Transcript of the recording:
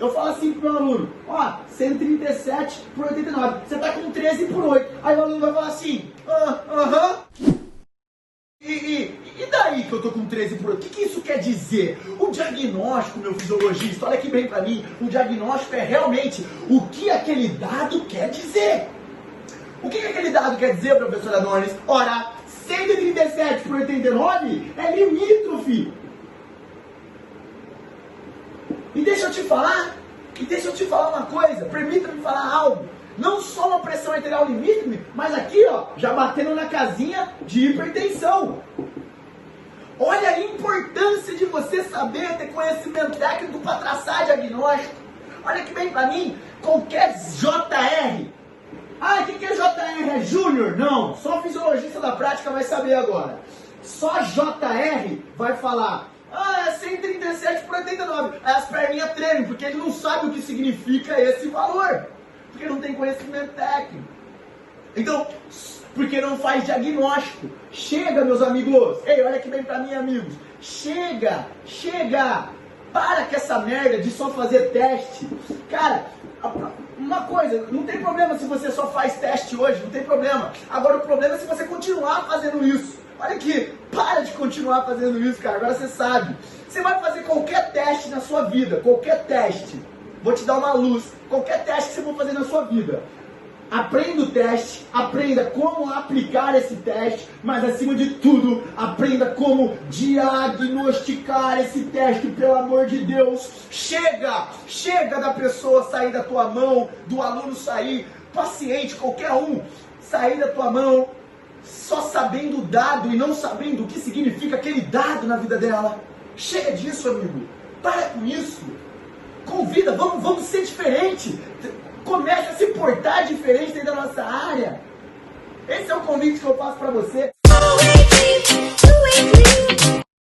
eu falo assim pro meu aluno, ó, 137 por 89, você tá com 13 por 8. Aí o aluno vai falar assim, ah, aham. E, e, e daí que eu tô com 13 por 8? O que, que isso quer dizer? O diagnóstico, meu fisiologista, olha aqui bem pra mim, o diagnóstico é realmente o que aquele dado quer dizer. O que, que aquele dado quer dizer, professor Adonis? Ora, 137 por 89 é limítrofe. E deixa eu te falar, e deixa eu te falar uma coisa, permita-me falar algo. Não só uma pressão arterial limítrofe, mas aqui, ó, já batendo na casinha de hipertensão. Olha a importância de você saber ter conhecimento técnico para traçar diagnóstico. Olha que bem para mim, qualquer JR. Ah, o que, que é JR? É Júnior? Não, só fisiologista da prática vai saber agora. Só JR vai falar ah, é 137 por 89. Aí as perninhas tremem, porque ele não sabe o que significa esse valor. Porque não tem conhecimento técnico. Então, porque não faz diagnóstico. Chega, meus amigos. Ei, olha que bem pra mim, amigos. Chega, chega. Para com essa merda de só fazer teste. Cara, uma coisa, não tem problema se você só faz teste hoje, não tem problema. Agora o problema é se você continuar fazendo isso. Olha aqui, para de continuar fazendo isso, cara. Agora você sabe. Você vai fazer qualquer teste na sua vida, qualquer teste. Vou te dar uma luz. Qualquer teste que você for fazer na sua vida. Aprenda o teste, aprenda como aplicar esse teste, mas acima de tudo, aprenda como diagnosticar esse teste, pelo amor de Deus. Chega, chega da pessoa sair da tua mão, do aluno sair, paciente, qualquer um, sair da tua mão só sabendo o dado e não sabendo o que significa aquele dado na vida dela. Chega disso, amigo. Para com isso. Convida, vamos, vamos ser diferente. Comece a se portar diferente dentro da nossa área. Esse é o convite que eu faço para você.